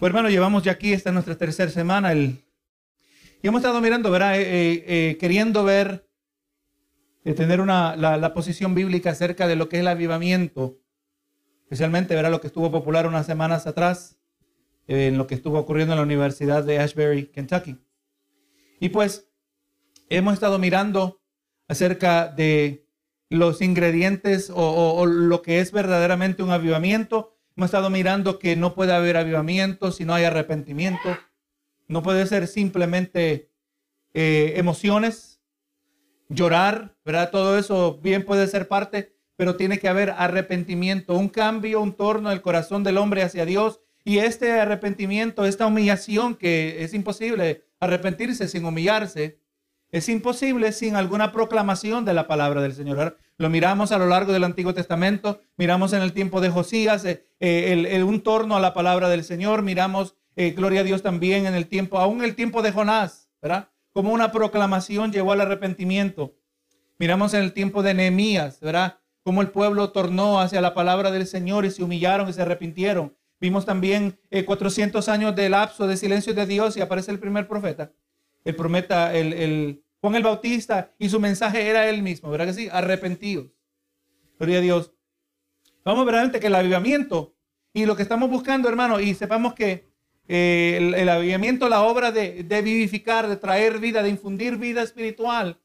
Pues hermano, llevamos ya aquí, esta es nuestra tercera semana, el... y hemos estado mirando, ¿verdad? Eh, eh, eh, queriendo ver, tener una, la, posición bíblica acerca de lo que es el avivamiento, especialmente, ¿verdad? Lo que estuvo popular unas semanas atrás, en lo que estuvo ocurriendo en la Universidad de Ashbury, Kentucky. Y pues hemos estado mirando acerca de los ingredientes o, lo que es verdaderamente un avivamiento. Hemos estado mirando que no puede haber avivamiento si no hay arrepentimiento. No puede ser simplemente eh, emociones, llorar, ¿verdad? Todo eso bien puede ser parte, pero tiene que haber arrepentimiento, un cambio, un torno del corazón del hombre hacia Dios. Y este arrepentimiento, esta humillación que es imposible arrepentirse sin humillarse, es imposible sin alguna proclamación de la palabra del Señor. Lo miramos a lo largo del Antiguo Testamento, miramos en el tiempo de Josías eh, el, un torno a la palabra del Señor, miramos, eh, gloria a Dios también en el tiempo, aún el tiempo de Jonás, ¿verdad? Como una proclamación llevó al arrepentimiento. Miramos en el tiempo de Nehemías, ¿verdad? Como el pueblo tornó hacia la palabra del Señor y se humillaron y se arrepintieron. Vimos también 400 eh, años de lapso de silencio de Dios y aparece el primer profeta el prometa, el, Juan el Bautista, y su mensaje era él mismo, ¿verdad que sí? Arrepentidos. Gloria a Dios. Vamos verdaderamente que el avivamiento y lo que estamos buscando, hermano, y sepamos que eh, el, avivamiento, la obra de, vivificar, de traer vida, de infundir vida espiritual,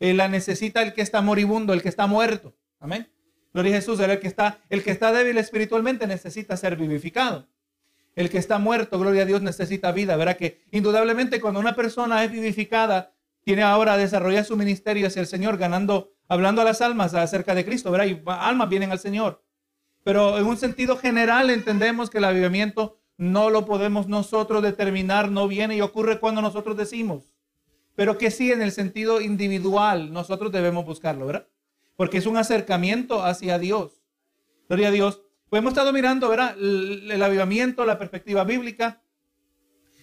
eh, la necesita el que está moribundo, el que está muerto. Amén. Gloria a Jesús, el que está, el que está débil espiritualmente necesita ser vivificado. El que está muerto, gloria a Dios, necesita vida. Verá que indudablemente cuando una persona es vivificada, tiene ahora a desarrollar su ministerio hacia el Señor, ganando, hablando a las almas acerca de Cristo, ¿verdad? Y almas vienen al Señor. Pero en un sentido general entendemos que el avivamiento no lo podemos nosotros determinar, no viene y ocurre cuando nosotros decimos. Pero que sí en el sentido individual nosotros debemos buscarlo, ¿verdad? Porque es un acercamiento hacia Dios. Gloria a Dios. Pues hemos estado mirando, ¿verdad? El, avivamiento, la perspectiva bíblica.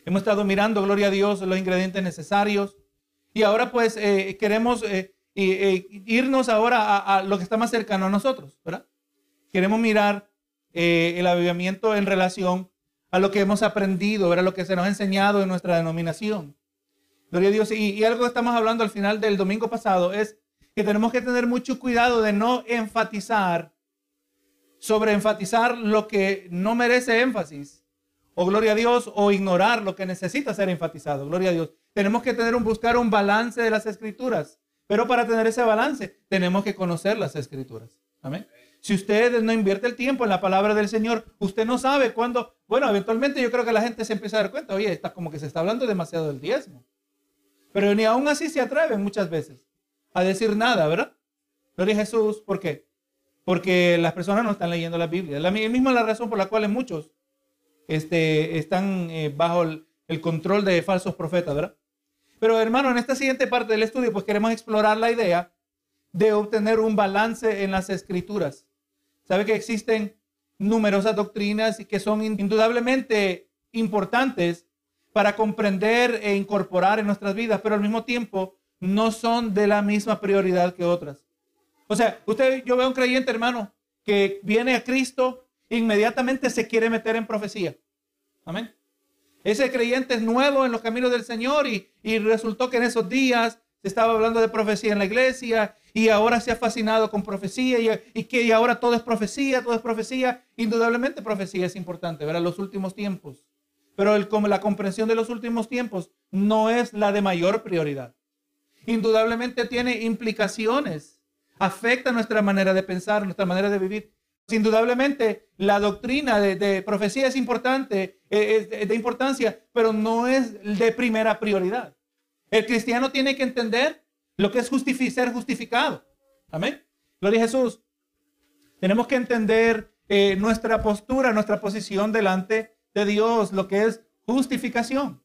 Hemos estado mirando, gloria a Dios, los ingredientes necesarios. Y ahora pues eh, queremos eh, eh, irnos ahora a, lo que está más cercano a nosotros, ¿verdad? Queremos mirar el avivamiento en relación a lo que hemos aprendido, ¿verdad? Lo que se nos ha enseñado en nuestra denominación. Gloria a Dios. Y, y algo que estamos hablando al final del domingo pasado es que tenemos que tener mucho cuidado de no enfatizar sobre enfatizar lo que no merece énfasis, o gloria a Dios, o ignorar lo que necesita ser enfatizado, gloria a Dios. Tenemos que tener un, buscar un balance de las escrituras, pero para tener ese balance tenemos que conocer las escrituras. Amén. Si usted no invierte el tiempo en la palabra del Señor, usted no sabe cuándo, bueno, eventualmente yo creo que la gente se empieza a dar cuenta, oye, está como que se está hablando demasiado del diezmo. Pero ni aún así se atreven muchas veces a decir nada, ¿verdad? Gloria a Jesús, ¿por qué? porque las personas no están leyendo la Biblia. La misma la razón por la cual muchos este, están eh, bajo el, control de falsos profetas, ¿verdad? Pero hermano, en esta siguiente parte del estudio, pues queremos explorar la idea de obtener un balance en las escrituras. Sabe que existen numerosas doctrinas y que son indudablemente importantes para comprender e incorporar en nuestras vidas, pero al mismo tiempo no son de la misma prioridad que otras. O sea, usted, yo veo un creyente, hermano, que viene a Cristo, inmediatamente se quiere meter en profecía. Amén. Ese creyente es nuevo en los caminos del Señor y, resultó que en esos días se estaba hablando de profecía en la iglesia y ahora se ha fascinado con profecía y, que ahora todo es profecía, todo es profecía. Indudablemente profecía es importante, ver los últimos tiempos. Pero como la comprensión de los últimos tiempos no es la de mayor prioridad. Indudablemente tiene implicaciones afecta nuestra manera de pensar, nuestra manera de vivir. Indudablemente, la doctrina de, profecía es importante, eh, es de importancia, pero no es de primera prioridad. El cristiano tiene que entender lo que es ser justificado. Amén. Gloria a Jesús. Tenemos que entender eh, nuestra postura, nuestra posición delante de Dios, lo que es justificación.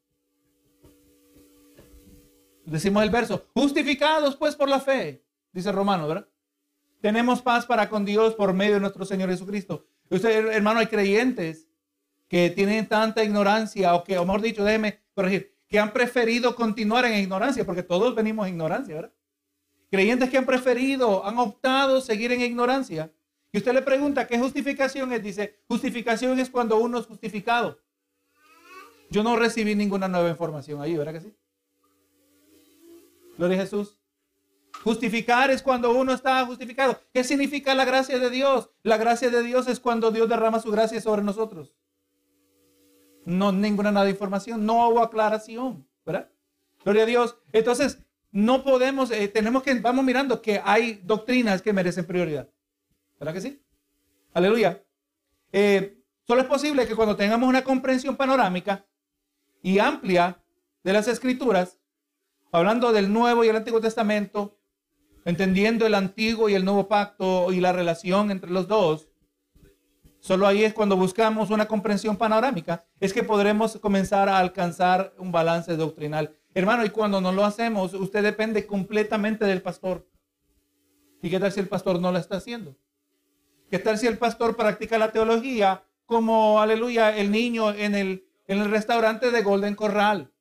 Decimos el verso, justificados pues por la fe dice Romano, ¿verdad? Tenemos paz para con Dios por medio de nuestro Señor Jesucristo. Usted, hermano, hay creyentes que tienen tanta ignorancia, o que, o mejor dicho, déjeme corregir, que han preferido continuar en ignorancia, porque todos venimos en ignorancia, ¿verdad? Creyentes que han preferido, han optado seguir en ignorancia. Y usted le pregunta, ¿qué justificación es? Dice, justificación es cuando uno es justificado. Yo no recibí ninguna nueva información ahí, ¿verdad que sí? Gloria a Jesús. Justificar es cuando uno está justificado. ¿Qué significa la gracia de Dios? La gracia de Dios es cuando Dios derrama su gracia sobre nosotros. No ninguna nada de información, no hubo aclaración, ¿verdad? Gloria a Dios. Entonces, no podemos, eh, tenemos que, vamos mirando que hay doctrinas que merecen prioridad. ¿Verdad que sí? Aleluya. Eh, solo es posible que cuando tengamos una comprensión panorámica y amplia de las escrituras, hablando del Nuevo y el Antiguo Testamento, entendiendo el Antiguo y el Nuevo Pacto y la relación entre los dos, solo ahí es cuando buscamos una comprensión panorámica, es que podremos comenzar a alcanzar un balance doctrinal. Hermano, y cuando no lo hacemos, usted depende completamente del pastor. ¿Y qué tal si el pastor no lo está haciendo? ¿Qué tal si el pastor practica la teología como, aleluya, el niño en el, en el restaurante de Golden Corral?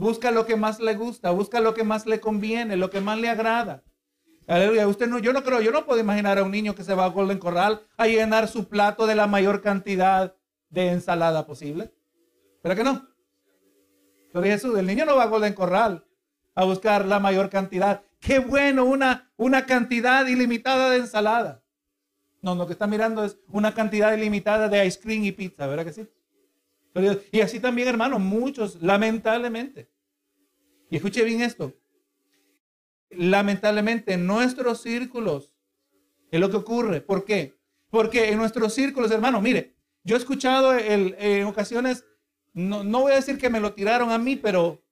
Busca lo que más le gusta, busca lo que más le conviene, lo que más le agrada. Aleluya, usted no, yo no creo, yo no puedo imaginar a un niño que se va a Golden Corral a llenar su plato de la mayor cantidad de ensalada posible. ¿Pero que no? Gloria Jesús, el niño no va a Golden Corral a buscar la mayor cantidad. Qué bueno, una, una cantidad ilimitada de ensalada. No, lo que está mirando es una cantidad ilimitada de ice cream y pizza, ¿verdad que sí? Y así también, hermano, muchos, lamentablemente. Y escuche bien esto. Lamentablemente, en nuestros círculos es lo que ocurre. ¿Por qué? Porque en nuestros círculos, hermano, mire, yo he escuchado en ocasiones no, voy a decir que me lo tiraron a mí, pero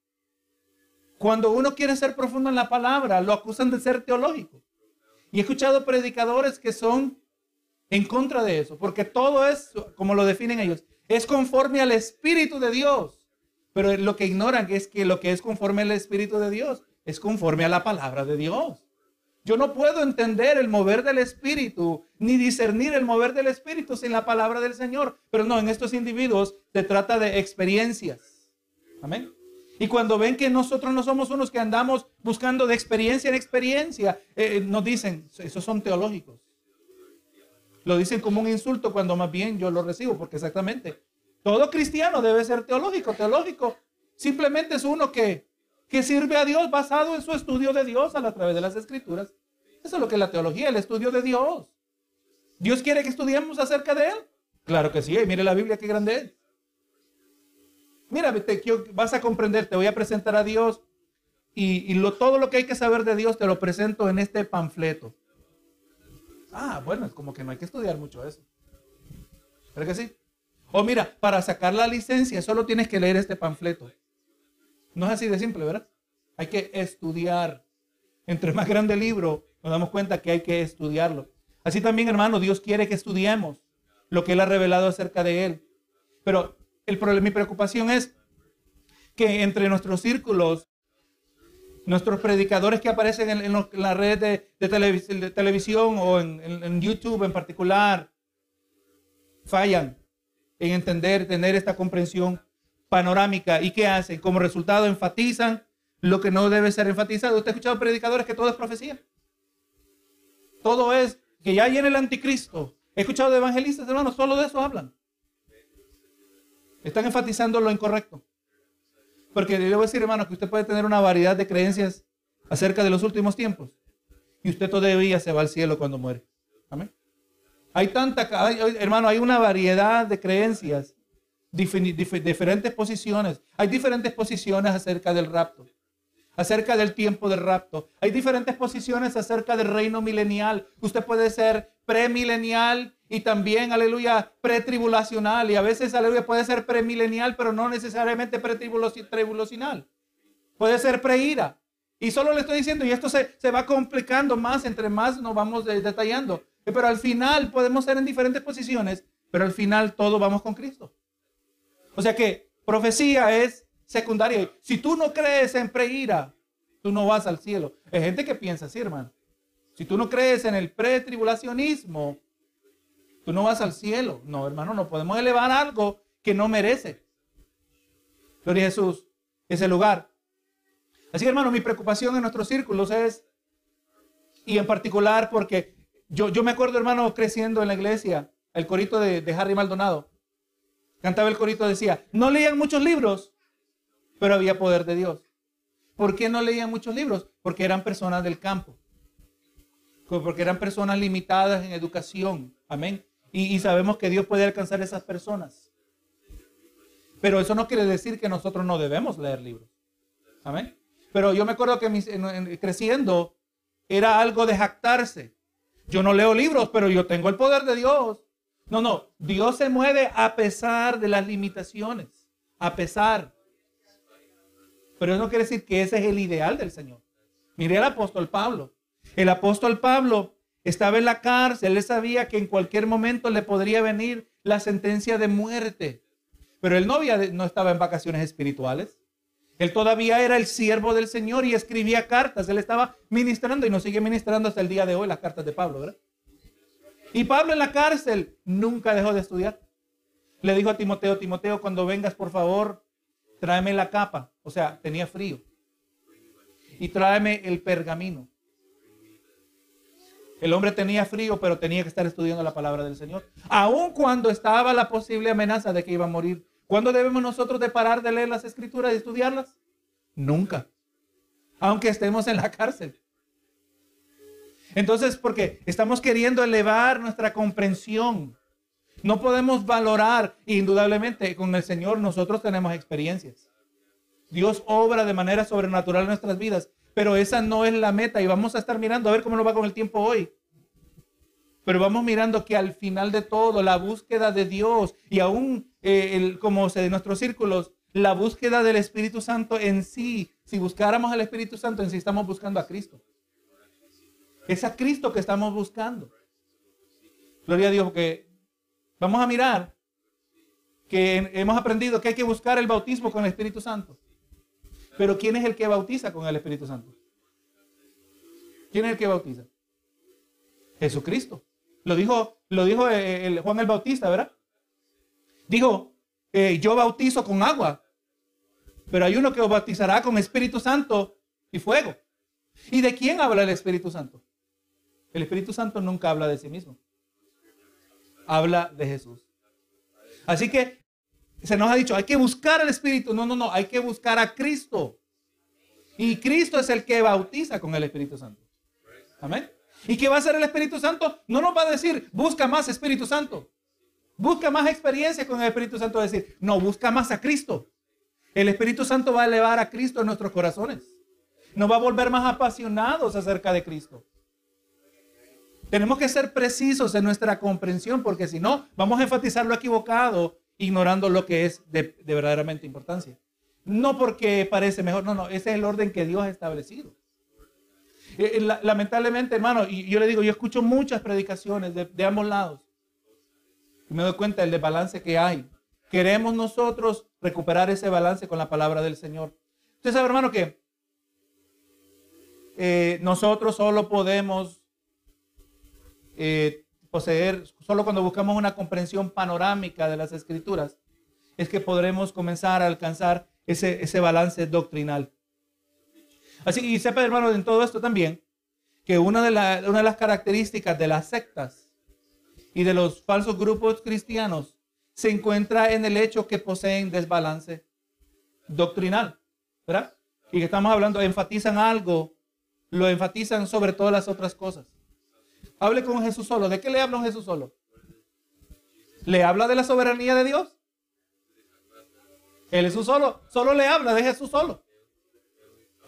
cuando uno quiere ser profundo en la palabra, lo acusan de ser teológico. Y he escuchado predicadores que son en contra de eso, porque todo es, como lo definen ellos, es conforme al Espíritu de Dios. Pero lo que ignoran es que lo que es conforme al Espíritu de Dios es conforme a la palabra de Dios. Yo no puedo entender el mover del Espíritu, ni discernir el mover del Espíritu sin la palabra del Señor. Pero no, en estos individuos se trata de experiencias. Amén. Y cuando ven que nosotros no somos unos que andamos buscando de experiencia en experiencia, eh, eh, nos dicen, esos son teológicos. Lo dicen como un insulto cuando más bien yo lo recibo, porque exactamente, todo cristiano debe ser teológico. Teológico simplemente es uno que que sirve a Dios basado en su estudio de Dios a, través de las escrituras. Eso es lo que es la teología, el estudio de Dios. ¿Dios quiere que estudiemos acerca de Él? Claro que sí, mire la Biblia qué grande es. Mira, te, vas a comprender, te voy a presentar a Dios y, lo, todo lo que hay que saber de Dios te lo presento en este panfleto. Ah, bueno, es como que no hay que estudiar mucho eso. ¿Pero que sí? O mira, para sacar la licencia solo tienes que leer este panfleto. No es así de simple, ¿verdad? Hay que estudiar. Entre más grande el libro, nos damos cuenta que hay que estudiarlo. Así también, hermano, Dios quiere que estudiemos lo que Él ha revelado acerca de Él. Pero el problema, mi preocupación es que entre nuestros círculos, nuestros predicadores que aparecen en, la red de, televisión o en YouTube en particular, fallan en entender, tener esta comprensión panorámica. ¿Y qué hacen? Como resultado enfatizan lo que no debe ser enfatizado. Usted ha escuchado predicadores que todo es profecía. Todo es que ya viene el anticristo. He escuchado evangelistas, hermanos, solo de eso hablan. Están enfatizando lo incorrecto. Porque le voy a decir, hermano, que usted puede tener una variedad de creencias acerca de los últimos tiempos. Y usted todavía se va al cielo cuando muere. Amén. Hay tanta, hermano, hay una variedad de creencias diferentes posiciones. Hay diferentes posiciones acerca del rapto, acerca del tiempo del rapto. Hay diferentes posiciones acerca del reino milenial. Usted puede ser premilenial y también, aleluya, pretribulacional. Y a veces, aleluya, puede ser premilenial, pero no necesariamente pretribulacional. Puede ser preira. Y solo le estoy diciendo, y esto se, se va complicando más entre más nos vamos detallando. Pero al final podemos ser en diferentes posiciones, pero al final todos vamos con Cristo. O sea que profecía es secundaria. Si tú no crees en preira, tú no vas al cielo. Hay gente que piensa así, hermano. Si tú no crees en el pretribulacionismo, tú no vas al cielo. No, hermano, no podemos elevar algo que no merece. Gloria a Jesús, ese lugar. Así hermano, mi preocupación en nuestros círculos es, y en particular porque yo, yo me acuerdo, hermano, creciendo en la iglesia, el corito de, de Harry Maldonado. Cantaba el corito, decía, no leían muchos libros, pero había poder de Dios. ¿Por qué no leían muchos libros? Porque eran personas del campo. Porque eran personas limitadas en educación. Amén. Y, sabemos que Dios puede alcanzar a esas personas. Pero eso no quiere decir que nosotros no debemos leer libros. Amén. Pero yo me acuerdo que creciendo era algo de jactarse. Yo no leo libros, pero yo tengo el poder de Dios. No, no, Dios se mueve a pesar de las limitaciones, a pesar. Pero eso no quiere decir que ese es el ideal del Señor. Mire al apóstol Pablo. El apóstol Pablo estaba en la cárcel, él sabía que en cualquier momento le podría venir la sentencia de muerte. Pero él no, no estaba en vacaciones espirituales. Él todavía era el siervo del Señor y escribía cartas. Él estaba ministrando y nos sigue ministrando hasta el día de hoy las cartas de Pablo, ¿verdad? Y Pablo en la cárcel nunca dejó de estudiar. Le dijo a Timoteo, Timoteo, cuando vengas, por favor, tráeme la capa. O sea, tenía frío. Y tráeme el pergamino. El hombre tenía frío, pero tenía que estar estudiando la palabra del Señor. Aun cuando estaba la posible amenaza de que iba a morir ¿Cuándo debemos nosotros de parar de leer las escrituras y estudiarlas? Nunca. Aunque estemos en la cárcel. Entonces, porque estamos queriendo elevar nuestra comprensión. No podemos valorar, indudablemente, con el Señor nosotros tenemos experiencias. Dios obra de manera sobrenatural en nuestras vidas, pero esa no es la meta y vamos a estar mirando a ver cómo nos va con el tiempo hoy. Pero vamos mirando que al final de todo, la búsqueda de Dios y aún eh, el, como se de nuestros círculos, la búsqueda del Espíritu Santo en sí, si buscáramos al Espíritu Santo en sí, estamos buscando a Cristo. Es a Cristo que estamos buscando. Gloria a Dios, que vamos a mirar que hemos aprendido que hay que buscar el bautismo con el Espíritu Santo. Pero ¿quién es el que bautiza con el Espíritu Santo? ¿Quién es el que bautiza? Jesucristo. Lo dijo, lo dijo eh, el Juan el Bautista, ¿verdad? Dijo, eh, yo bautizo con agua, pero hay uno que os bautizará con Espíritu Santo y fuego. ¿Y de quién habla el Espíritu Santo? El Espíritu Santo nunca habla de sí mismo. Habla de Jesús. Así que se nos ha dicho, hay que buscar al Espíritu. No, no, no, hay que buscar a Cristo. Y Cristo es el que bautiza con el Espíritu Santo. Amén. ¿Y qué va a hacer el Espíritu Santo? No nos va a decir, busca más Espíritu Santo. Busca más experiencia con el Espíritu Santo. decir, no, busca más a Cristo. El Espíritu Santo va a elevar a Cristo en nuestros corazones. Nos va a volver más apasionados acerca de Cristo. Tenemos que ser precisos en nuestra comprensión porque si no, vamos a enfatizar lo equivocado, ignorando lo que es de, de verdaderamente importancia. No porque parece mejor, no, no, ese es el orden que Dios ha establecido. Eh, eh, lamentablemente, hermano, y yo le digo, yo escucho muchas predicaciones de, ambos lados. Y me doy cuenta del desbalance que hay. Queremos nosotros recuperar ese balance con la palabra del Señor. Usted sabe, hermano, que eh, nosotros solo podemos poseer, solo cuando buscamos una comprensión panorámica de las escrituras, es que podremos comenzar a alcanzar ese, ese balance doctrinal. Así que sepa, hermano, en todo esto también, que una de, una de las características de las sectas y de los falsos grupos cristianos se encuentra en el hecho que poseen desbalance doctrinal, ¿verdad? Y que estamos hablando, enfatizan algo, lo enfatizan sobre todas las otras cosas. Hable con Jesús solo. ¿De qué le habla Jesús solo? ¿Le habla de la soberanía de Dios? El Jesús solo, solo le habla de Jesús solo.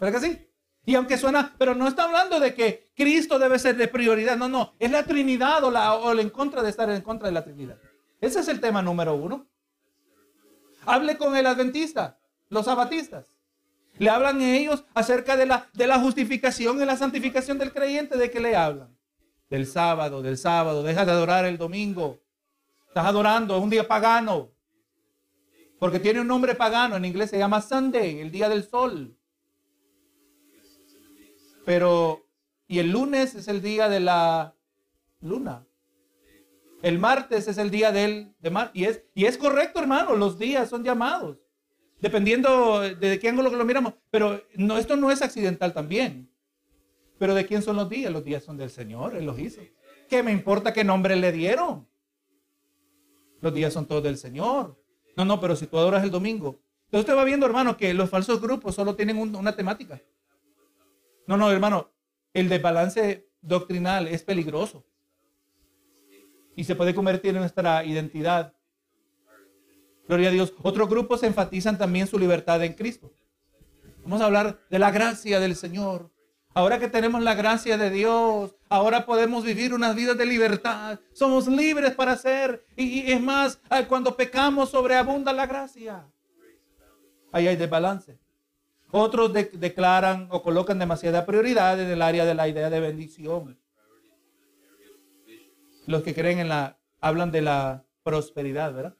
¿Verdad que sí? Y aunque suena, pero no está hablando de que Cristo debe ser de prioridad. No, no. Es la Trinidad o, la, o en contra de estar en contra de la Trinidad. Ese es el tema número uno. Hable con el adventista, los abatistas. Le hablan ellos acerca de la, de la justificación y la santificación del creyente. ¿De qué le hablan? Del sábado, del sábado. Deja de adorar el domingo. Estás adorando un día pagano. Porque tiene un nombre pagano. En inglés se llama Sunday, el día del sol. Pero, y el lunes es el día de la luna. El martes es el día del. Y es, es correcto, hermano, los días son llamados. Dependiendo de qué ángulo lo miramos. Pero no, esto no es accidental también. Pero ¿de quién son los días? Los días son del Señor, Él los hizo. ¿Qué me importa qué nombre le dieron? Los días son todos del Señor. No, no, pero si tú adoras el domingo. Entonces usted va viendo, hermano, que los falsos grupos solo tienen una temática. No, no, hermano, el desbalance doctrinal es peligroso. Y se puede convertir en nuestra identidad. Gloria a Dios. Otros grupos enfatizan también su libertad en Cristo. Vamos a hablar de la gracia del Señor. Ahora que tenemos la gracia de Dios, ahora podemos vivir unas vidas de libertad. Somos libres para hacer. Y, es más, cuando pecamos sobreabunda la gracia. Ahí hay desbalance. Otros declaran o colocan demasiada prioridad en el área de la idea de bendición. Los que creen en la, hablan de la prosperidad, ¿verdad?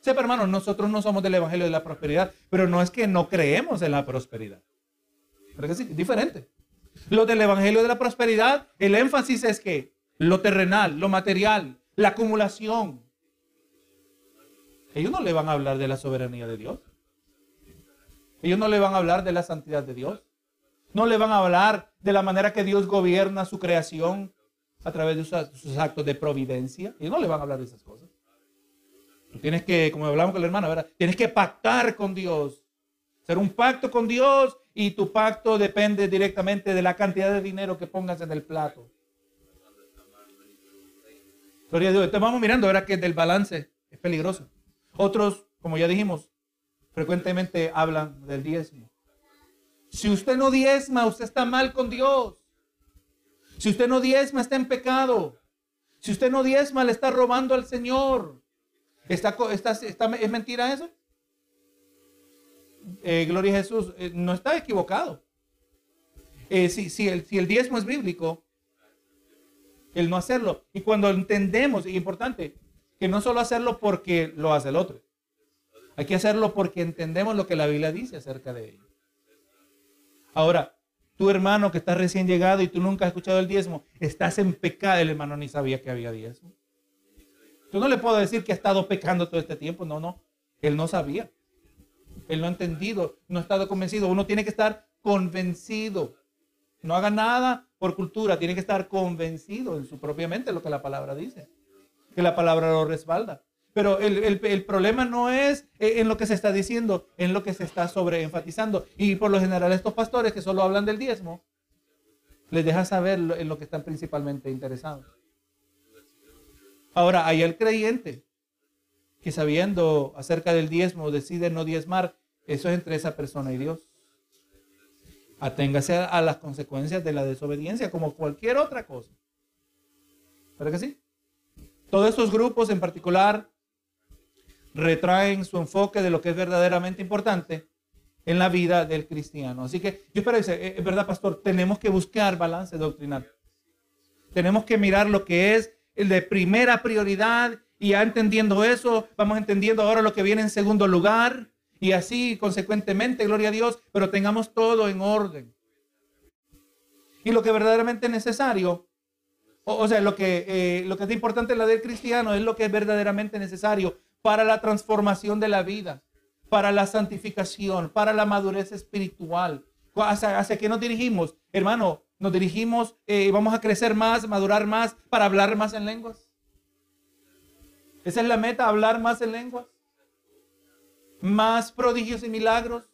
Sepa, hermano, nosotros no somos del evangelio de la prosperidad, pero no es que no creemos en la prosperidad. Pero que sí, diferente. Lo del Evangelio de la Prosperidad, el énfasis es que lo terrenal, lo material, la acumulación. Ellos no le van a hablar de la soberanía de Dios. Ellos no le van a hablar de la santidad de Dios. No le van a hablar de la manera que Dios gobierna su creación a través de sus, actos de providencia. Ellos no le van a hablar de esas cosas. tienes que, como hablamos con la hermana, tienes que pactar con Dios. Hacer un pacto con Dios y tu pacto depende directamente de la cantidad de dinero que pongas en el plato. Gloria a Dios. Entonces vamos mirando ahora que del balance es peligroso. Otros, como ya dijimos, frecuentemente hablan del diezmo. Si usted no diezma, usted está mal con Dios. Si usted no diezma, está en pecado. Si usted no diezma, le está robando al Señor. ¿Está, está, está, ¿Es mentira eso? Eh, gloria a Jesús, eh, no está equivocado. Eh, si, el, si el diezmo es bíblico, el no hacerlo. Y cuando entendemos, y importante, que no solo hacerlo porque lo hace el otro, hay que hacerlo porque entendemos lo que la Biblia dice acerca de ello. Ahora, tu hermano que está recién llegado y tú nunca has escuchado el diezmo, estás en pecado. El hermano ni sabía que había diezmo. Tú no le puedo decir que ha estado pecando todo este tiempo. No, no. Él no sabía. Él no ha entendido, no ha estado convencido. Uno tiene que estar convencido. No haga nada por cultura, tiene que estar convencido en su propia mente lo que la palabra dice. Que la palabra lo respalda. Pero el, problema no es en lo que se está diciendo, en lo que se está sobreenfatizando. Y por lo general estos pastores que solo hablan del diezmo, les deja saber en lo que están principalmente interesados. Ahora, hay el creyente que sabiendo acerca del diezmo decide no diezmar, eso es entre esa persona y Dios. Aténgase a, las consecuencias de la desobediencia como cualquier otra cosa. ¿Verdad que sí? Todos estos grupos en particular retraen su enfoque de lo que es verdaderamente importante en la vida del cristiano. Así que yo espero eh, es verdad, pastor, tenemos que buscar balance doctrinal. Tenemos que mirar lo que es el de primera prioridad y ya entendiendo eso, vamos entendiendo ahora lo que viene en segundo lugar. Y así, consecuentemente, gloria a Dios, pero tengamos todo en orden. Y lo que verdaderamente es necesario, o, sea, lo que, eh, lo que es importante en la del cristiano es lo que es verdaderamente necesario para la transformación de la vida, para la santificación, para la madurez espiritual. ¿Hacia, hacia qué nos dirigimos? Hermano, nos dirigimos, eh, vamos a crecer más, madurar más, para hablar más en lenguas. Esa es la meta, hablar más en lenguas. Más prodigios y milagros.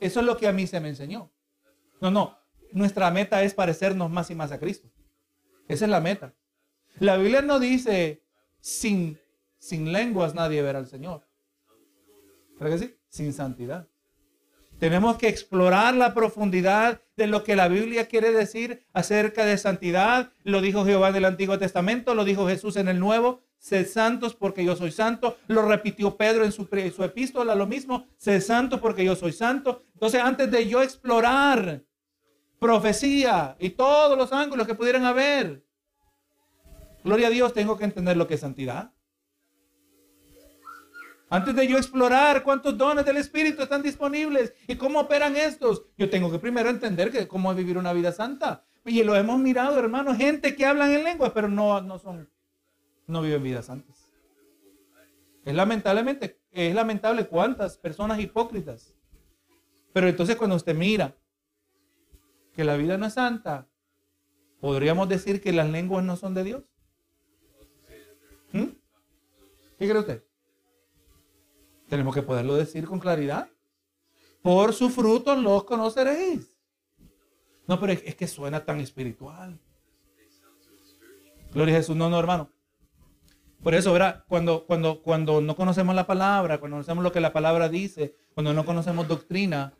Eso es lo que a mí se me enseñó. No, no. Nuestra meta es parecernos más y más a Cristo. Esa es la meta. La Biblia no dice sin, sin lenguas nadie verá al Señor. ¿Pero que sí? Sin santidad. Tenemos que explorar la profundidad de lo que la Biblia quiere decir acerca de santidad. Lo dijo Jehová en el Antiguo Testamento, lo dijo Jesús en el Nuevo. Sed santos porque yo soy santo. Lo repitió Pedro en su, su epístola, lo mismo. Sed santo porque yo soy santo. Entonces, antes de yo explorar profecía y todos los ángulos que pudieran haber, gloria a Dios, tengo que entender lo que es santidad. Antes de yo explorar cuántos dones del Espíritu están disponibles y cómo operan estos, yo tengo que primero entender que cómo vivir una vida santa. Y lo hemos mirado, hermano, gente que hablan en lengua, pero no, no son no viven vidas santas. Es lamentablemente, es lamentable cuántas personas hipócritas. Pero entonces cuando usted mira que la vida no es santa, podríamos decir que las lenguas no son de Dios. ¿Mm? ¿Qué cree usted? Tenemos que poderlo decir con claridad. Por su fruto los conoceréis. No, pero es, que suena tan espiritual. Gloria a Jesús. No, no, hermano. Por eso, ¿verdad? Cuando, no conocemos la palabra, cuando no conocemos lo que la palabra dice, cuando no conocemos doctrina,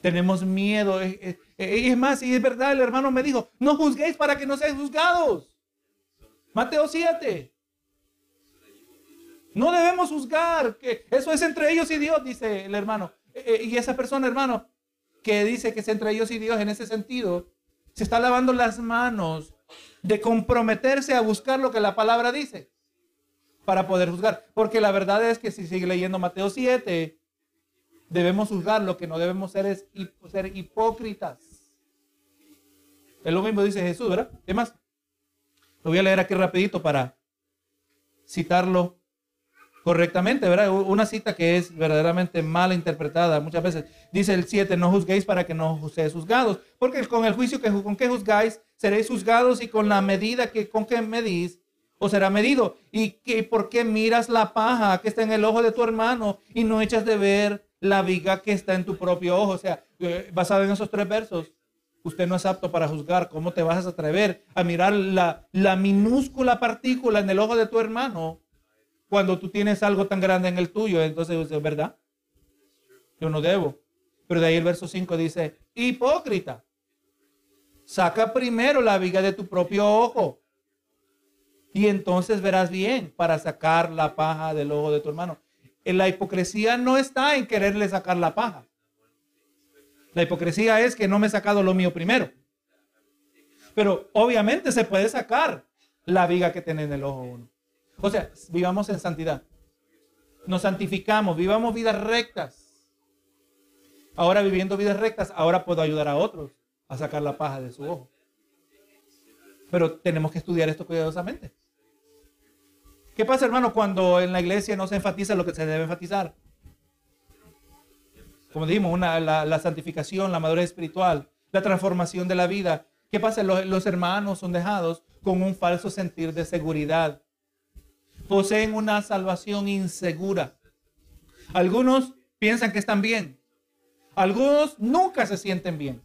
tenemos miedo. Es, es más, y es verdad, el hermano me dijo, no juzguéis para que no seáis juzgados. Mateo 7. No debemos juzgar, que eso es entre ellos y Dios, dice el hermano. Eh, eh, y esa persona, hermano, que dice que es entre ellos y Dios en ese sentido, se está lavando las manos de comprometerse a buscar lo que la palabra dice para poder juzgar. Porque la verdad es que si sigue leyendo Mateo 7, debemos juzgar, lo que no debemos ser es ser hipócritas. Es lo mismo dice Jesús, ¿verdad? ¿Qué más? Lo voy a leer aquí rapidito para citarlo correctamente, ¿verdad? Una cita que es verdaderamente mal interpretada muchas veces. Dice el 7, no juzguéis para que no seáis juzgados, porque con el juicio que con que juzgáis seréis juzgados y con la medida que con que medís os será medido. ¿Y que, por qué miras la paja que está en el ojo de tu hermano y no echas de ver la viga que está en tu propio ojo? O sea, eh, basado en esos tres versos, usted no es apto para juzgar. ¿Cómo te vas a atrever a mirar la, la minúscula partícula en el ojo de tu hermano cuando tú tienes algo tan grande en el tuyo, entonces es verdad. Yo no debo. Pero de ahí el verso 5 dice, hipócrita, saca primero la viga de tu propio ojo y entonces verás bien para sacar la paja del ojo de tu hermano. En la hipocresía no está en quererle sacar la paja. La hipocresía es que no me he sacado lo mío primero. Pero obviamente se puede sacar la viga que tiene en el ojo uno. O sea, vivamos en santidad. Nos santificamos, vivamos vidas rectas. Ahora viviendo vidas rectas, ahora puedo ayudar a otros a sacar la paja de su ojo. Pero tenemos que estudiar esto cuidadosamente. ¿Qué pasa, hermano, cuando en la iglesia no se enfatiza lo que se debe enfatizar? Como dijimos, la, santificación, la madurez espiritual, la transformación de la vida. ¿Qué pasa? los hermanos son dejados con un falso sentir de seguridad poseen una salvación insegura. Algunos piensan que están bien. Algunos nunca se sienten bien.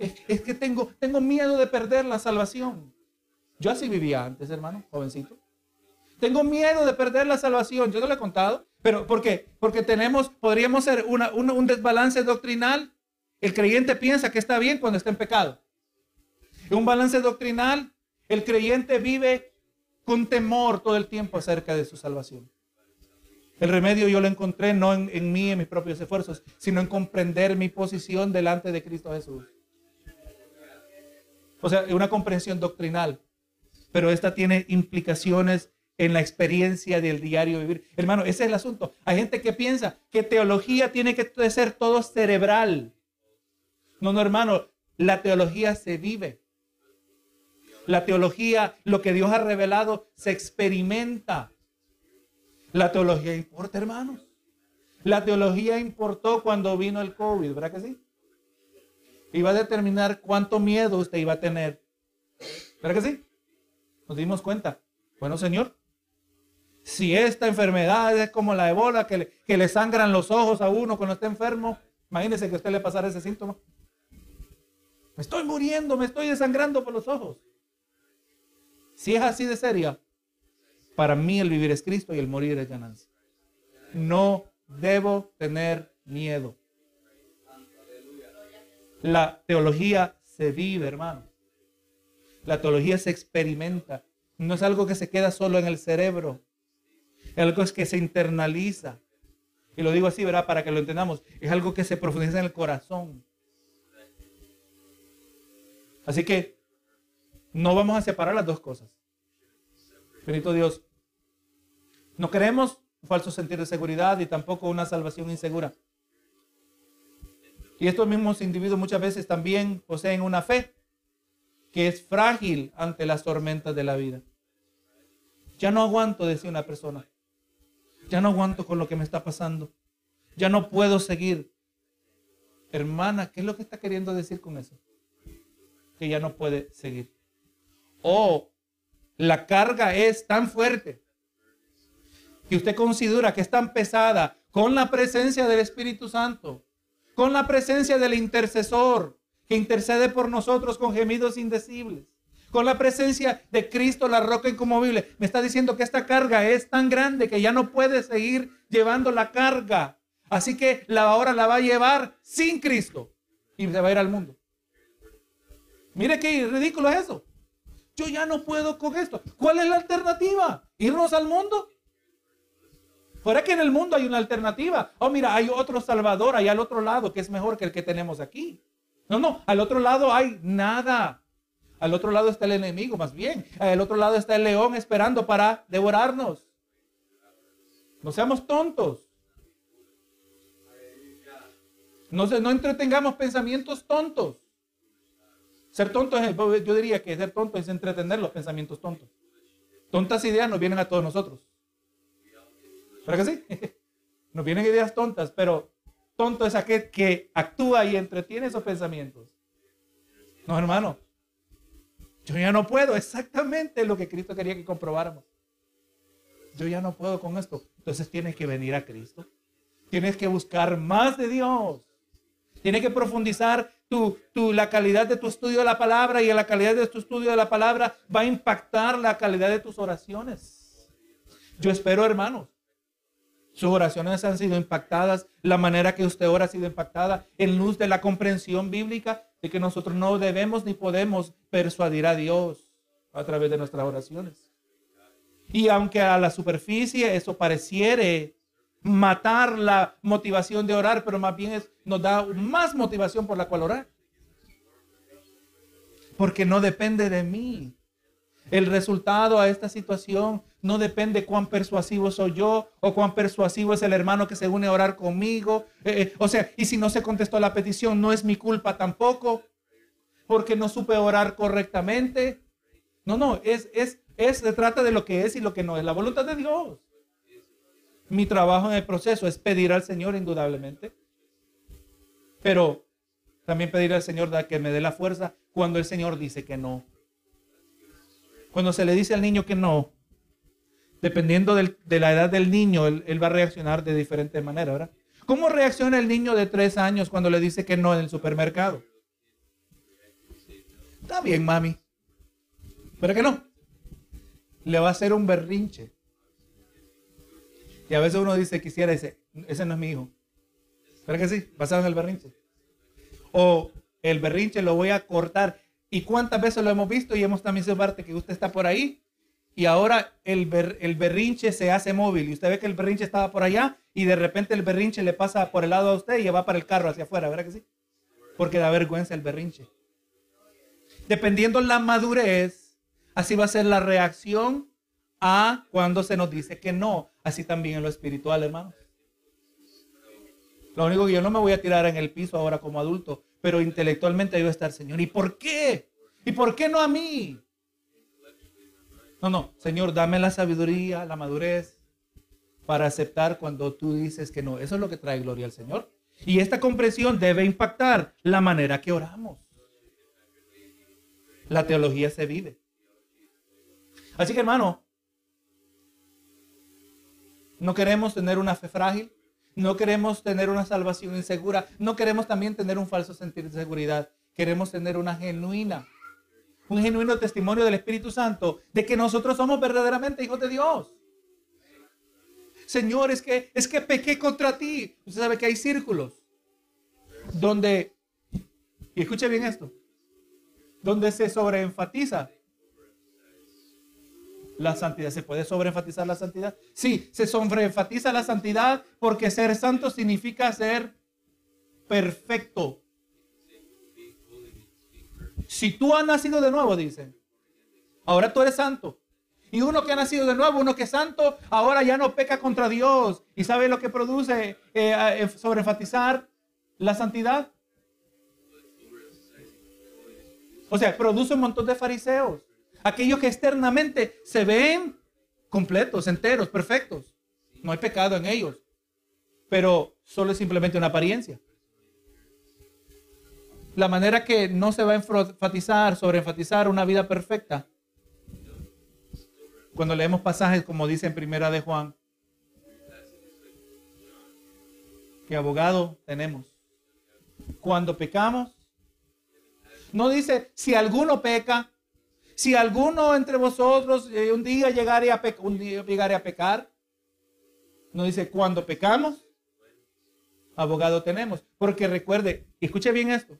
Es, que tengo, tengo miedo de perder la salvación. Yo así vivía antes, hermano, jovencito. Tengo miedo de perder la salvación. Yo no lo he contado. Pero ¿por qué? Porque tenemos, podríamos ser un desbalance doctrinal. El creyente piensa que está bien cuando está en pecado. Un balance doctrinal, el creyente vive con temor todo el tiempo acerca de su salvación. El remedio yo lo encontré no en, mí, en mis propios esfuerzos, sino en comprender mi posición delante de Cristo Jesús. O sea, una comprensión doctrinal, pero esta tiene implicaciones en la experiencia del diario vivir. Hermano, ese es el asunto. Hay gente que piensa que teología tiene que ser todo cerebral. No, no, hermano, la teología se vive. La teología, lo que Dios ha revelado, se experimenta. La teología importa, hermanos. La teología importó cuando vino el COVID, ¿verdad que sí? Iba a determinar cuánto miedo usted iba a tener. ¿Verdad que sí? Nos dimos cuenta. Bueno, Señor, si esta enfermedad es como la ebola, que le, que le sangran los ojos a uno cuando está enfermo, imagínese que usted le pasara ese síntoma. Me estoy muriendo, me estoy desangrando por los ojos. Si es así de seria, para mí el vivir es Cristo y el morir es ganancia. No debo tener miedo. La teología se vive, hermano. La teología se experimenta. No es algo que se queda solo en el cerebro. Es algo que se internaliza. Y lo digo así, ¿verdad? Para que lo entendamos. Es algo que se profundiza en el corazón. Así que no vamos a separar las dos cosas. Bendito Dios. No queremos un falso sentir de seguridad y tampoco una salvación insegura. Y estos mismos individuos muchas veces también poseen una fe que es frágil ante las tormentas de la vida. Ya no aguanto, decía una persona. Ya no aguanto con lo que me está pasando. Ya no puedo seguir. Hermana, ¿qué es lo que está queriendo decir con eso? Que ya no puede seguir. O la carga es tan fuerte que usted considera que es tan pesada con la presencia del Espíritu Santo, con la presencia del intercesor que intercede por nosotros con gemidos indecibles, con la presencia de Cristo, la roca incomovible, me está diciendo que esta carga es tan grande que ya no puede seguir llevando la carga. Así que la ahora la va a llevar sin Cristo y se va a ir al mundo. Mire qué ridículo es eso. Yo ya no puedo con esto. ¿Cuál es la alternativa? ¿Irnos al mundo? Fuera que en el mundo hay una alternativa. Oh, mira, hay otro Salvador ahí al otro lado que es mejor que el que tenemos aquí. No, no, al otro lado hay nada. Al otro lado está el enemigo, más bien. Al otro lado está el león esperando para devorarnos. No seamos tontos. No, no entretengamos pensamientos tontos. Ser tonto es, yo diría que ser tonto es entretener los pensamientos tontos. Tontas ideas nos vienen a todos nosotros. ¿Verdad que sí? Nos vienen ideas tontas, pero tonto es aquel que actúa y entretiene esos pensamientos. No, hermano. Yo ya no puedo. Exactamente lo que Cristo quería que comprobáramos. Yo ya no puedo con esto. Entonces tienes que venir a Cristo. Tienes que buscar más de Dios. Tienes que profundizar tu, tu, la calidad de tu estudio de la palabra y la calidad de tu estudio de la palabra va a impactar la calidad de tus oraciones. Yo espero, hermanos, sus oraciones han sido impactadas, la manera que usted ora ha sido impactada en luz de la comprensión bíblica de que nosotros no debemos ni podemos persuadir a Dios a través de nuestras oraciones. Y aunque a la superficie eso pareciere matar la motivación de orar, pero más bien nos da más motivación por la cual orar. Porque no depende de mí. El resultado a esta situación no depende cuán persuasivo soy yo o cuán persuasivo es el hermano que se une a orar conmigo. Eh, eh, o sea, y si no se contestó la petición, no es mi culpa tampoco, porque no supe orar correctamente. No, no, es, es, es, se trata de lo que es y lo que no es, la voluntad de Dios. Mi trabajo en el proceso es pedir al Señor, indudablemente, pero también pedir al Señor que me dé la fuerza cuando el Señor dice que no. Cuando se le dice al niño que no, dependiendo de la edad del niño, él, va a reaccionar de diferente manera, ¿verdad? ¿Cómo reacciona el niño de tres años cuando le dice que no en el supermercado? Está bien, mami. ¿Pero que no? Le va a hacer un berrinche. Y a veces uno dice, quisiera ese, ese no es mi hijo. ¿Pero que sí? Basado en el berrinche. O el berrinche lo voy a cortar. ¿Y cuántas veces lo hemos visto? Y hemos también sido parte que usted está por ahí y ahora el, berrinche se hace móvil y usted ve que el berrinche estaba por allá y de repente el berrinche le pasa por el lado a usted y va para el carro hacia afuera, ¿verdad que sí? Porque da vergüenza el berrinche. Dependiendo la madurez, así va a ser la reacción a cuando se nos dice que no, así también en lo espiritual, hermano. Lo único que yo no me voy a tirar en el piso ahora como adulto, pero intelectualmente debo estar, Señor. ¿Y por qué? ¿Y por qué no a mí? No, no, Señor, dame la sabiduría, la madurez para aceptar cuando tú dices que no. Eso es lo que trae gloria al Señor. Y esta comprensión debe impactar la manera que oramos. La teología se vive. Así que hermano, no queremos tener una fe frágil, no queremos tener una salvación insegura, no queremos también tener un falso sentir de seguridad, queremos tener una genuina un genuino testimonio del Espíritu Santo de que nosotros somos verdaderamente hijos de Dios. Señor, es que, es que pequé contra ti. Usted sabe que hay círculos donde, y escuche bien esto, donde se sobreenfatiza la santidad. ¿Se puede sobreenfatizar la santidad? Sí, se sobreenfatiza la santidad porque ser santo significa ser perfecto. Si tú has nacido de nuevo, dicen, ahora tú eres santo. Y uno que ha nacido de nuevo, uno que es santo, ahora ya no peca contra Dios. ¿Y sabe lo que produce eh, eh, sobre enfatizar la santidad? O sea, produce un montón de fariseos. Aquellos que externamente se ven completos, enteros, perfectos. No hay pecado en ellos. Pero solo es simplemente una apariencia la manera que no se va a enfatizar, sobre enfatizar una vida perfecta. Cuando leemos pasajes como dice en Primera de Juan, ¿Qué abogado tenemos? Cuando pecamos, no dice si alguno peca, si alguno entre vosotros eh, un día a, un día llegare a pecar. No dice cuando pecamos, abogado tenemos. Porque recuerde, escuche bien esto.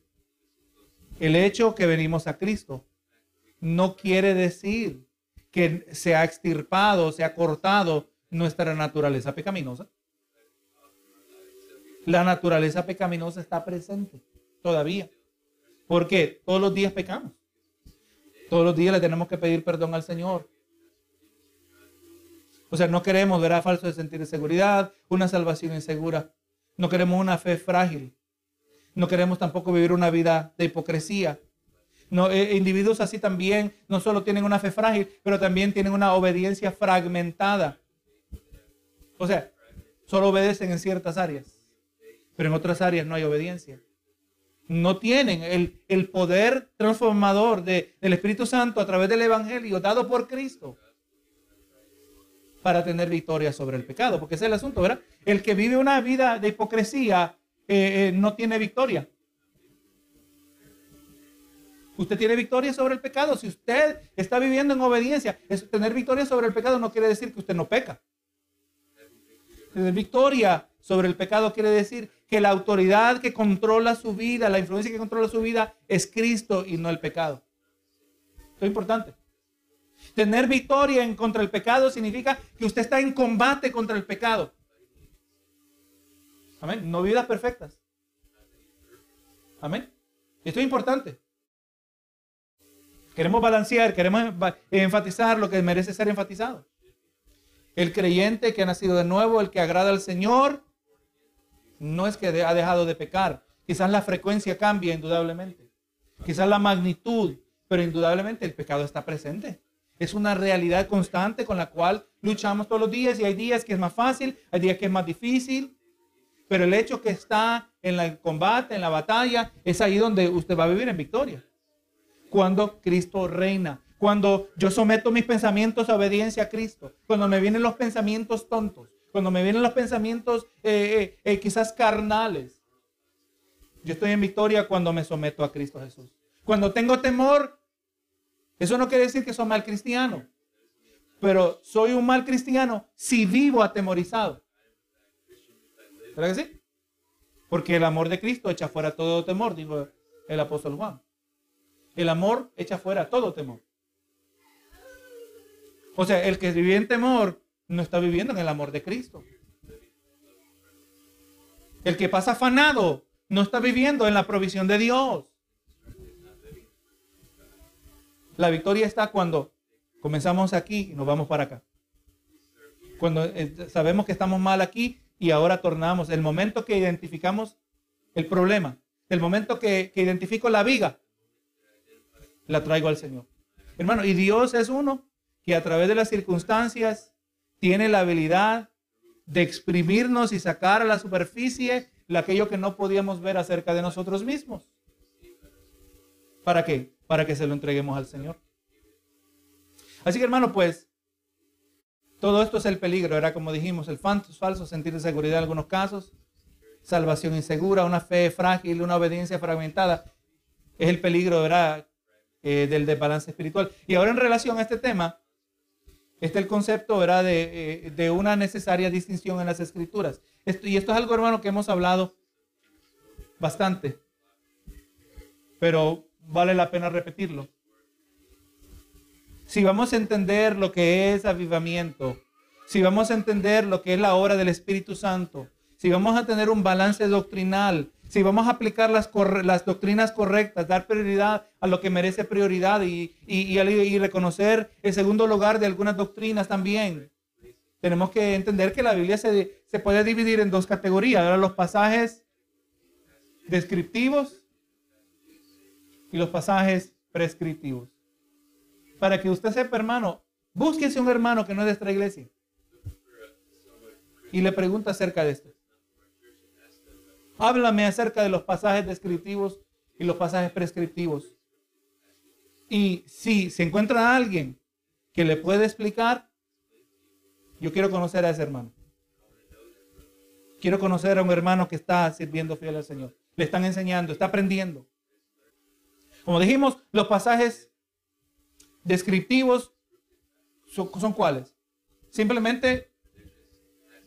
El hecho que venimos a Cristo no quiere decir que se ha extirpado, se ha cortado nuestra naturaleza pecaminosa. La naturaleza pecaminosa está presente todavía. Porque todos los días pecamos. Todos los días le tenemos que pedir perdón al Señor. O sea, no queremos ver a falso de sentir seguridad, una salvación insegura. No queremos una fe frágil. No queremos tampoco vivir una vida de hipocresía. No, eh, individuos así también no solo tienen una fe frágil, pero también tienen una obediencia fragmentada. O sea, solo obedecen en ciertas áreas, pero en otras áreas no hay obediencia. No tienen el, el poder transformador de, del Espíritu Santo a través del Evangelio dado por Cristo para tener victoria sobre el pecado, porque ese es el asunto, ¿verdad? El que vive una vida de hipocresía eh, eh, no tiene victoria. Usted tiene victoria sobre el pecado. Si usted está viviendo en obediencia, tener victoria sobre el pecado no quiere decir que usted no peca. Tener victoria sobre el pecado quiere decir que la autoridad que controla su vida, la influencia que controla su vida es Cristo y no el pecado. Esto es importante. Tener victoria en contra el pecado significa que usted está en combate contra el pecado. Amén. No vidas perfectas. Amén. Esto es importante. Queremos balancear, queremos enfatizar lo que merece ser enfatizado. El creyente que ha nacido de nuevo, el que agrada al Señor, no es que ha dejado de pecar. Quizás la frecuencia cambia indudablemente. Quizás la magnitud, pero indudablemente el pecado está presente. Es una realidad constante con la cual luchamos todos los días y hay días que es más fácil, hay días que es más difícil. Pero el hecho que está en el combate, en la batalla, es ahí donde usted va a vivir en victoria cuando Cristo reina. Cuando yo someto mis pensamientos a obediencia a Cristo. Cuando me vienen los pensamientos tontos. Cuando me vienen los pensamientos eh, eh, eh, quizás carnales. Yo estoy en victoria cuando me someto a Cristo Jesús. Cuando tengo temor, eso no quiere decir que soy mal cristiano. Pero soy un mal cristiano si vivo atemorizado. ¿Verdad que sí? Porque el amor de Cristo echa fuera todo temor, dijo el apóstol Juan. El amor echa fuera todo temor. O sea, el que vive en temor no está viviendo en el amor de Cristo. El que pasa afanado no está viviendo en la provisión de Dios. La victoria está cuando comenzamos aquí y nos vamos para acá. Cuando eh, sabemos que estamos mal aquí y ahora tornamos. El momento que identificamos el problema, el momento que, que identifico la viga, la traigo al Señor. Hermano, y Dios es uno que a través de las circunstancias tiene la habilidad de exprimirnos y sacar a la superficie aquello que no podíamos ver acerca de nosotros mismos. ¿Para qué? Para que se lo entreguemos al Señor. Así que hermano, pues, todo esto es el peligro, era como dijimos, el falso sentir de seguridad en algunos casos, salvación insegura, una fe frágil, una obediencia fragmentada. Es el peligro, ¿verdad? Eh, del desbalance espiritual. Y ahora en relación a este tema, está el concepto ¿verdad? De, eh, de una necesaria distinción en las escrituras. Esto, y esto es algo, hermano, que hemos hablado bastante, pero vale la pena repetirlo. Si vamos a entender lo que es avivamiento, si vamos a entender lo que es la obra del Espíritu Santo, si vamos a tener un balance doctrinal si vamos a aplicar las, las doctrinas correctas, dar prioridad a lo que merece prioridad y, reconocer el segundo lugar de algunas doctrinas también, tenemos que entender que la Biblia se, puede dividir en dos categorías. Los pasajes descriptivos y los pasajes prescriptivos. Para que usted sepa, hermano, búsquese un hermano que no es de esta iglesia y le pregunta acerca de esto. Háblame acerca de los pasajes descriptivos y los pasajes prescriptivos. Y si se encuentra alguien que le puede explicar, yo quiero conocer a ese hermano. Quiero conocer a un hermano que está sirviendo fiel al Señor. Le están enseñando, está aprendiendo. Como dijimos, los pasajes descriptivos son, cuáles? Simplemente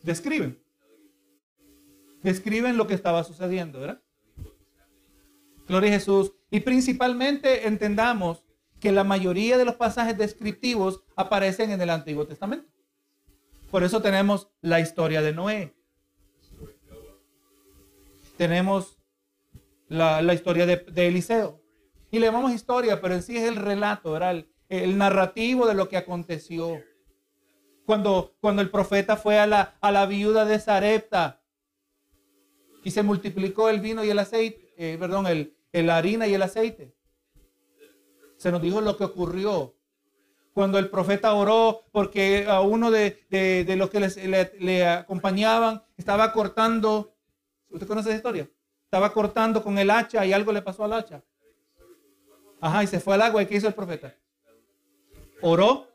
describen. Describen lo que estaba sucediendo, ¿verdad? Gloria a Jesús. Y principalmente entendamos que la mayoría de los pasajes descriptivos aparecen en el Antiguo Testamento. Por eso tenemos la historia de Noé. Tenemos la, historia de, Eliseo. Y le llamamos historia, pero en sí es el relato, el, el, narrativo de lo que aconteció. Cuando, cuando el profeta fue a la, a la viuda de Sarepta y se multiplicó el vino y el aceite, eh, perdón, el, la harina y el aceite. Se nos dijo lo que ocurrió cuando el profeta oró porque a uno de, los que le, acompañaban estaba cortando. ¿Usted conoce esa historia? Estaba cortando con el hacha y algo le pasó al hacha. Ajá, y se fue al agua. ¿Y qué hizo el profeta? Oró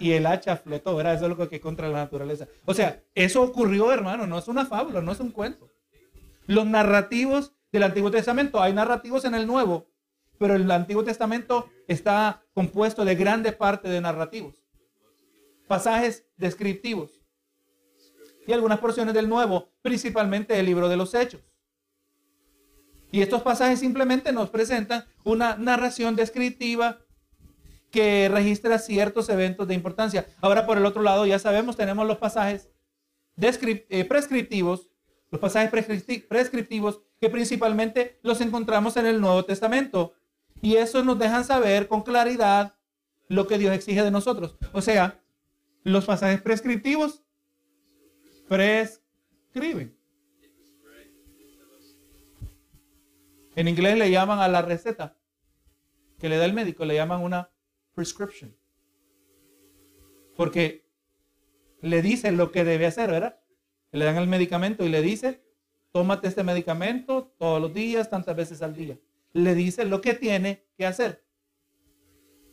y el hacha flotó, ¿verdad? Eso es lo que contra la naturaleza. O sea, eso ocurrió, hermano, no es una fábula, no es un cuento. Los narrativos del Antiguo Testamento. Hay narrativos en el Nuevo, pero el Antiguo Testamento está compuesto de grande parte de narrativos, pasajes descriptivos y algunas porciones del Nuevo, principalmente el libro de los Hechos. Y estos pasajes simplemente nos presentan una narración descriptiva que registra ciertos eventos de importancia. Ahora, por el otro lado, ya sabemos, tenemos los pasajes eh, prescriptivos, los pasajes prescriptivos que principalmente los encontramos en el Nuevo Testamento. Y eso nos dejan saber con claridad lo que Dios exige de nosotros. O sea, los pasajes prescriptivos prescriben. En inglés le llaman a la receta que le da el médico, le llaman una prescription. Porque le dice lo que debe hacer, ¿verdad? Le dan el medicamento y le dice tómate este medicamento todos los días, tantas veces al día. Le dice lo que tiene que hacer.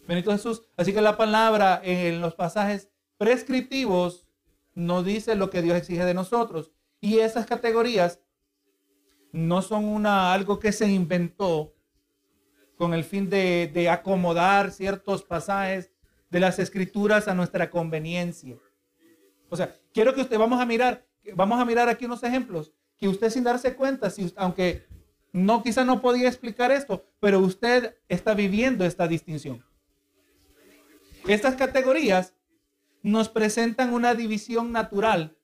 Benito Jesús. Así que la palabra en los pasajes prescriptivos nos dice lo que Dios exige de nosotros. Y esas categorías no son una, algo que se inventó con el fin de, acomodar ciertos pasajes de las escrituras a nuestra conveniencia. O sea, quiero que usted, vamos a mirar, vamos a mirar aquí unos ejemplos que usted sin darse cuenta, si, aunque no quizá no podía explicar esto, pero usted está viviendo esta distinción. Estas categorías nos presentan una división natural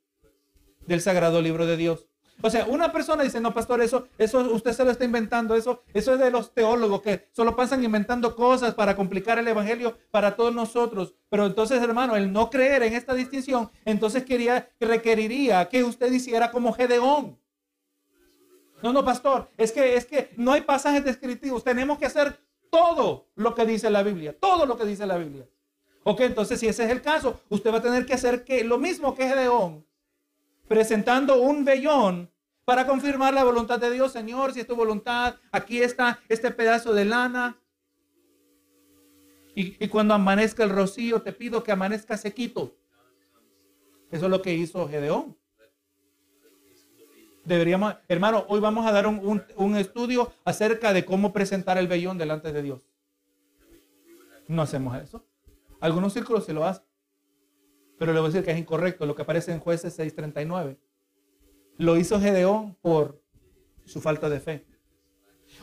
del sagrado libro de Dios. O sea, una persona dice, no, pastor, eso, eso usted se lo está inventando, eso, eso es de los teólogos que solo pasan inventando cosas para complicar el evangelio para todos nosotros. Pero entonces, hermano, el no creer en esta distinción, entonces quería, requeriría que usted hiciera como Gedeón. No, no, pastor, es que, es que no hay pasajes descriptivos. Tenemos que hacer todo lo que dice la Biblia, todo lo que dice la Biblia. Ok, entonces si ese es el caso, usted va a tener que hacer que, lo mismo que Gedeón, presentando un vellón para confirmar la voluntad de Dios. Señor, si es tu voluntad, aquí está este pedazo de lana. Y, cuando amanezca el rocío, te pido que amanezca sequito. Eso es lo que hizo Gedeón. Deberíamos, hermano, hoy vamos a dar un, estudio acerca de cómo presentar el vellón delante de Dios. No hacemos eso. Algunos círculos se lo hacen. Pero le voy a decir que es incorrecto lo que aparece en jueces 6.39. Lo hizo Gedeón por su falta de fe.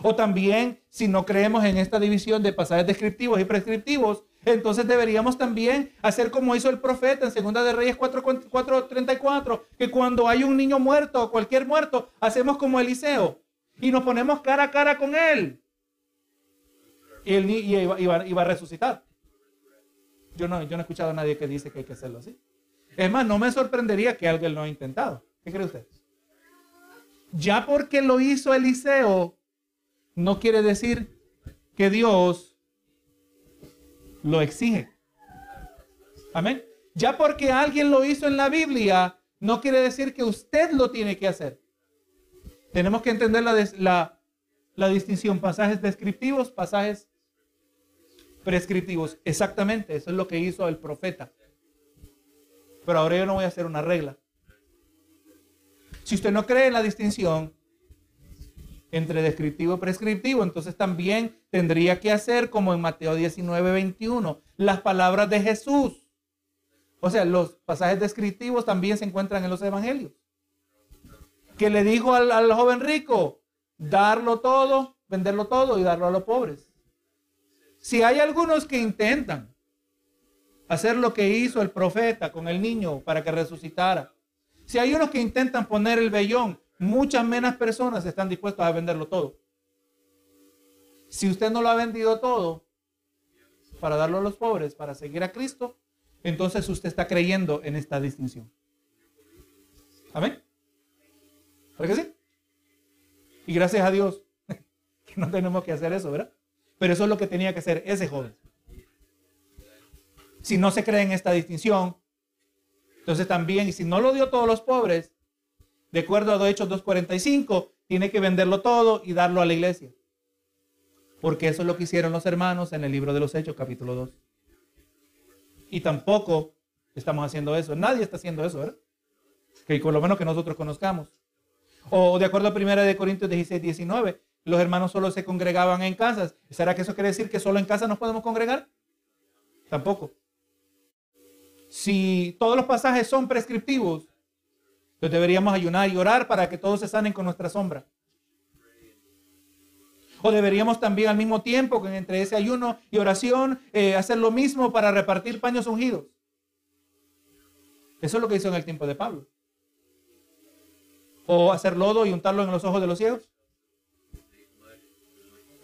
O también, si no creemos en esta división de pasajes descriptivos y prescriptivos, entonces deberíamos también hacer como hizo el profeta en Segunda de Reyes 4:34, que cuando hay un niño muerto o cualquier muerto, hacemos como Eliseo y nos ponemos cara a cara con él. Y él iba, a resucitar. Yo no, he escuchado a nadie que dice que hay que hacerlo así. Es más, no me sorprendería que alguien lo haya intentado. ¿Qué cree usted? Ya porque lo hizo Eliseo, no quiere decir que Dios lo exige. Amén. Ya porque alguien lo hizo en la Biblia, no quiere decir que usted lo tiene que hacer. Tenemos que entender la, la, distinción, pasajes descriptivos, pasajes prescriptivos. Exactamente, eso es lo que hizo el profeta. Pero ahora yo no voy a hacer una regla. Si usted no cree en la distinción entre descriptivo y prescriptivo, entonces también tendría que hacer como en Mateo 19, 21, las palabras de Jesús. O sea, los pasajes descriptivos también se encuentran en los evangelios. Que le dijo al, al joven rico, darlo todo, venderlo todo y darlo a los pobres. Si hay algunos que intentan hacer lo que hizo el profeta con el niño para que resucitara, si hay unos que intentan poner el vellón, muchas menos personas están dispuestas a venderlo todo. Si usted no lo ha vendido todo para darlo a los pobres, para seguir a Cristo, entonces usted está creyendo en esta distinción. Amén. ¿Por qué sí? Y gracias a Dios que no tenemos que hacer eso, ¿verdad? Pero eso es lo que tenía que hacer ese joven. Si no se cree en esta distinción, entonces también, y si no lo dio todos los pobres, de acuerdo a Hechos 2.45, tiene que venderlo todo y darlo a la iglesia. Porque eso es lo que hicieron los hermanos en el libro de los Hechos, capítulo 2. Y tampoco estamos haciendo eso. Nadie está haciendo eso, ¿verdad? Que por lo menos que nosotros conozcamos. O de acuerdo a 1 de Corintios 16, 19, los hermanos solo se congregaban en casas. ¿Será que eso quiere decir que solo en casa nos podemos congregar? Tampoco. Si todos los pasajes son prescriptivos, entonces deberíamos ayunar y orar para que todos se sanen con nuestra sombra. O deberíamos también al mismo tiempo, entre ese ayuno y oración, eh, hacer lo mismo para repartir paños ungidos. Eso es lo que hizo en el tiempo de Pablo. O hacer lodo y untarlo en los ojos de los ciegos.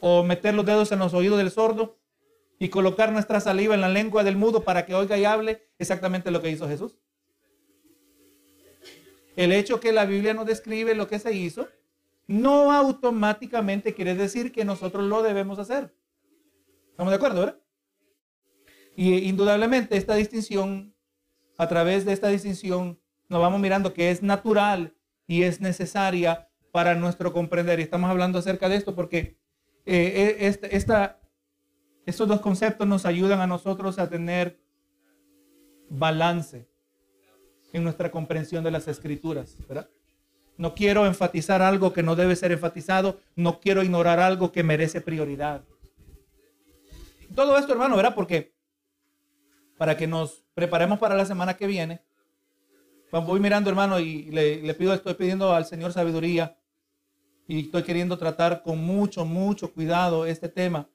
O meter los dedos en los oídos del sordo y colocar nuestra saliva en la lengua del mudo para que oiga y hable exactamente lo que hizo Jesús. El hecho que la Biblia nos describe lo que se hizo no automáticamente quiere decir que nosotros lo debemos hacer. ¿Estamos de acuerdo, verdad? Y indudablemente esta distinción, a través de esta distinción, nos vamos mirando que es natural y es necesaria para nuestro comprender. Y estamos hablando acerca de esto porque eh, eh, estos dos conceptos nos ayudan a nosotros a tener balance en nuestra comprensión de las escrituras. No quiero enfatizar algo que no debe ser enfatizado. No quiero ignorar algo que merece prioridad. Todo esto, hermano, ¿verdad? Porque para que nos preparemos para la semana que viene, voy mirando, hermano, y le pido, estoy pidiendo al Señor sabiduría y estoy queriendo tratar con mucho, mucho cuidado este tema,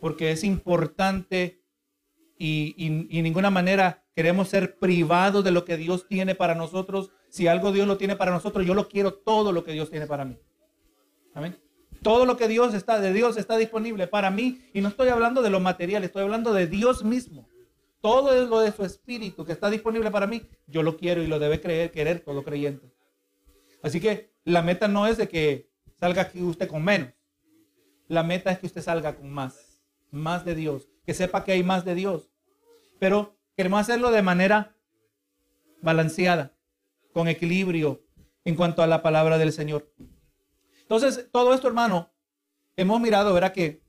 porque es importante y, y, y ninguna manera queremos ser privados de lo que Dios tiene para nosotros si algo Dios lo tiene para nosotros, yo lo quiero todo lo que Dios tiene para mí. Amén. Todo lo que Dios está, de Dios está disponible para mí. Y no estoy hablando de lo material, estoy hablando de Dios mismo. Todo lo de su espíritu que está disponible para mí, yo lo quiero y lo debe creer, querer todo creyente. Así que la meta no es de que salga aquí usted con menos. La meta es que usted salga con más, más de Dios, que sepa que hay más de Dios. Pero queremos hacerlo de manera balanceada con equilibrio en cuanto a la palabra del Señor. Entonces, todo esto, hermano, hemos mirado, verá que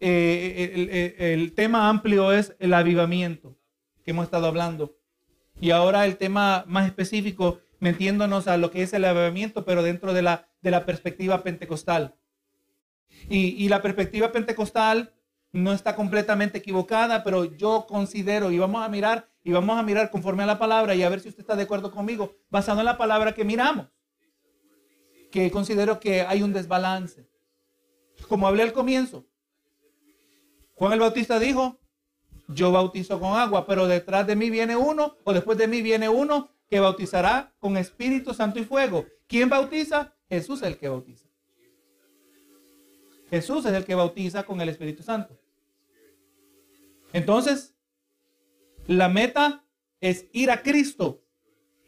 eh, el, tema amplio es el avivamiento que hemos estado hablando. Y ahora el tema más específico, metiéndonos a lo que es el avivamiento, pero dentro de la, de la perspectiva pentecostal. Y, y la perspectiva pentecostal no está completamente equivocada, pero yo considero, y vamos a mirar y vamos a mirar conforme a la palabra y a ver si usted está de acuerdo conmigo, basado en la palabra que miramos, que considero que hay un desbalance. Como hablé al comienzo, Juan el Bautista dijo, yo bautizo con agua, pero detrás de mí viene uno, o después de mí viene uno que bautizará con Espíritu Santo y fuego. ¿Quién bautiza? Jesús es el que bautiza. Jesús es el que bautiza con el Espíritu Santo. Entonces, la meta es ir a Cristo.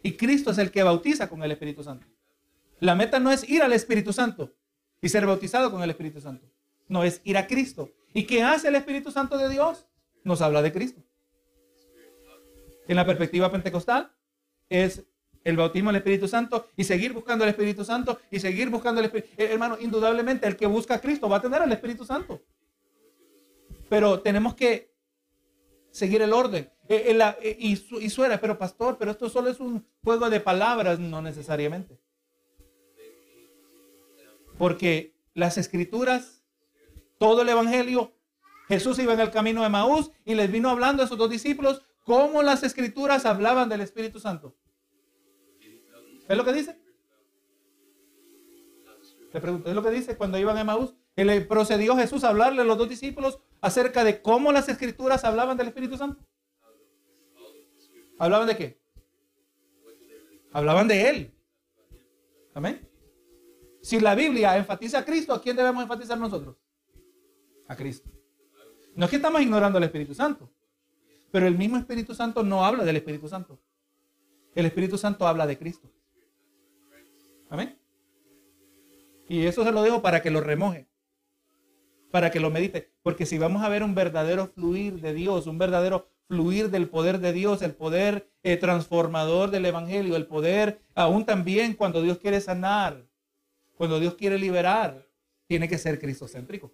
Y Cristo es el que bautiza con el Espíritu Santo. La meta no es ir al Espíritu Santo y ser bautizado con el Espíritu Santo. No es ir a Cristo. ¿Y qué hace el Espíritu Santo de Dios? Nos habla de Cristo. En la perspectiva pentecostal es el bautismo del Espíritu Santo y seguir buscando el Espíritu Santo y seguir buscando el Espíritu. Eh, hermano, indudablemente el que busca a Cristo va a tener el Espíritu Santo. Pero tenemos que seguir el orden. Eh, eh, y, y suena, pero pastor, pero esto solo es un juego de palabras, no necesariamente. Porque las escrituras, todo el evangelio, Jesús iba en el camino de Maús y les vino hablando a esos dos discípulos cómo las escrituras hablaban del Espíritu Santo. ¿Es lo que dice? Le pregunto, ¿es lo que dice cuando iban a Maús? Que le procedió Jesús a hablarle a los dos discípulos acerca de cómo las escrituras hablaban del Espíritu Santo. ¿Hablaban de qué? Hablaban de Él. Amén. Si la Biblia enfatiza a Cristo, ¿a quién debemos enfatizar nosotros? A Cristo. No es que estamos ignorando al Espíritu Santo, pero el mismo Espíritu Santo no habla del Espíritu Santo. El Espíritu Santo habla de Cristo. Y eso se lo dejo para que lo remoje, para que lo medite. Porque si vamos a ver un verdadero fluir de Dios, un verdadero fluir del poder de Dios, el poder eh, transformador del Evangelio, el poder aún también cuando Dios quiere sanar, cuando Dios quiere liberar, tiene que ser cristocéntrico.